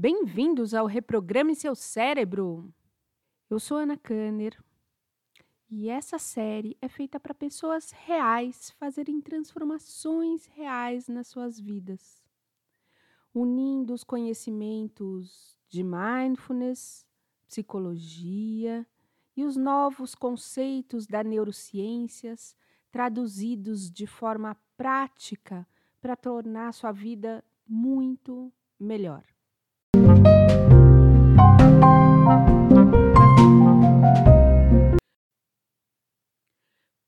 bem-vindos ao Reprograme Seu Cérebro. Eu sou Ana Kanner e essa série é feita para pessoas reais fazerem transformações reais nas suas vidas, unindo os conhecimentos de mindfulness, psicologia e os novos conceitos da neurociências traduzidos de forma prática para tornar sua vida muito melhor.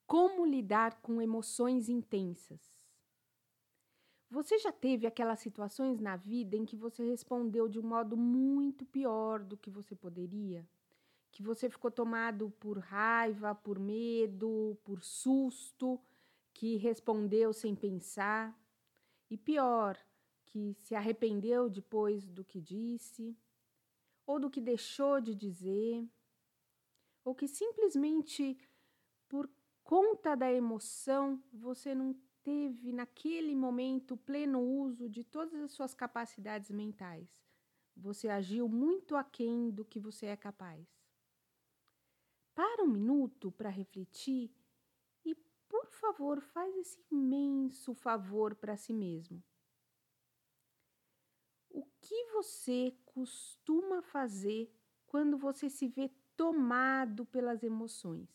Como lidar com emoções intensas? Você já teve aquelas situações na vida em que você respondeu de um modo muito pior do que você poderia? Que você ficou tomado por raiva, por medo, por susto, que respondeu sem pensar? E pior, que se arrependeu depois do que disse, ou do que deixou de dizer, ou que simplesmente por conta da emoção você não teve naquele momento pleno uso de todas as suas capacidades mentais. Você agiu muito aquém do que você é capaz. Para um minuto para refletir e, por favor, faz esse imenso favor para si mesmo que você costuma fazer quando você se vê tomado pelas emoções?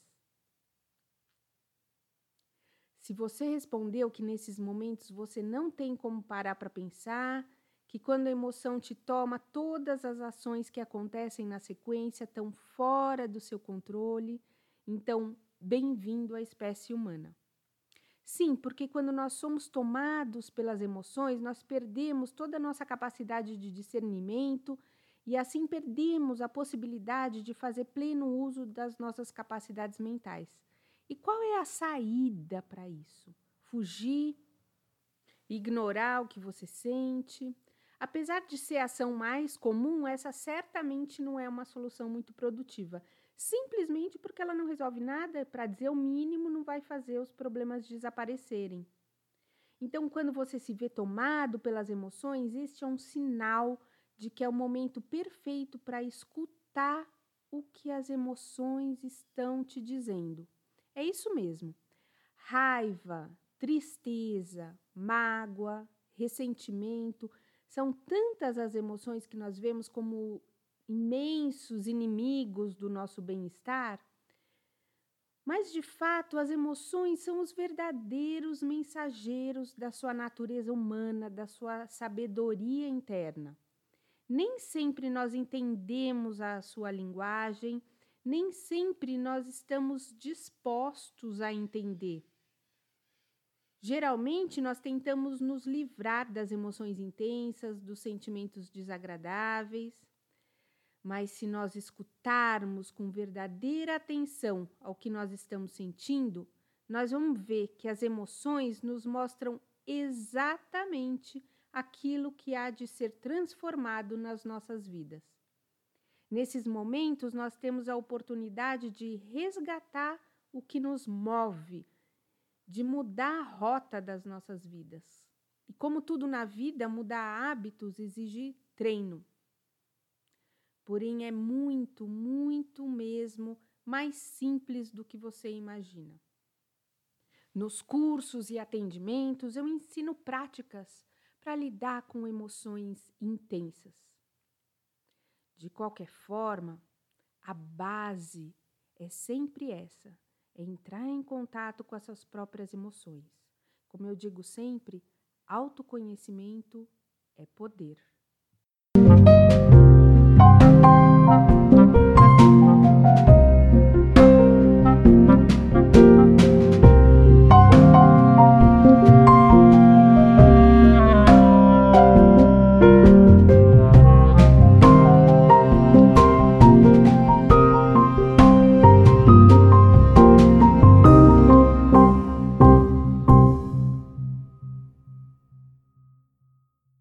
Se você respondeu que nesses momentos você não tem como parar para pensar, que quando a emoção te toma, todas as ações que acontecem na sequência estão fora do seu controle, então bem-vindo à espécie humana. Sim, porque quando nós somos tomados pelas emoções, nós perdemos toda a nossa capacidade de discernimento e assim perdemos a possibilidade de fazer pleno uso das nossas capacidades mentais. E qual é a saída para isso? Fugir, ignorar o que você sente. Apesar de ser a ação mais comum, essa certamente não é uma solução muito produtiva simplesmente porque ela não resolve nada, para dizer o mínimo, não vai fazer os problemas desaparecerem. Então, quando você se vê tomado pelas emoções, este é um sinal de que é o momento perfeito para escutar o que as emoções estão te dizendo. É isso mesmo. Raiva, tristeza, mágoa, ressentimento, são tantas as emoções que nós vemos como imensos inimigos do nosso bem-estar, mas de fato as emoções são os verdadeiros mensageiros da sua natureza humana, da sua sabedoria interna. Nem sempre nós entendemos a sua linguagem, nem sempre nós estamos dispostos a entender. Geralmente, nós tentamos nos livrar das emoções intensas, dos sentimentos desagradáveis, mas se nós escutarmos com verdadeira atenção ao que nós estamos sentindo, nós vamos ver que as emoções nos mostram exatamente aquilo que há de ser transformado nas nossas vidas. Nesses momentos, nós temos a oportunidade de resgatar o que nos move, de mudar a rota das nossas vidas. E como tudo na vida, mudar hábitos exige treino porém é muito, muito mesmo mais simples do que você imagina. Nos cursos e atendimentos, eu ensino práticas para lidar com emoções intensas. De qualquer forma, a base é sempre essa: é entrar em contato com as suas próprias emoções. Como eu digo sempre, autoconhecimento é poder.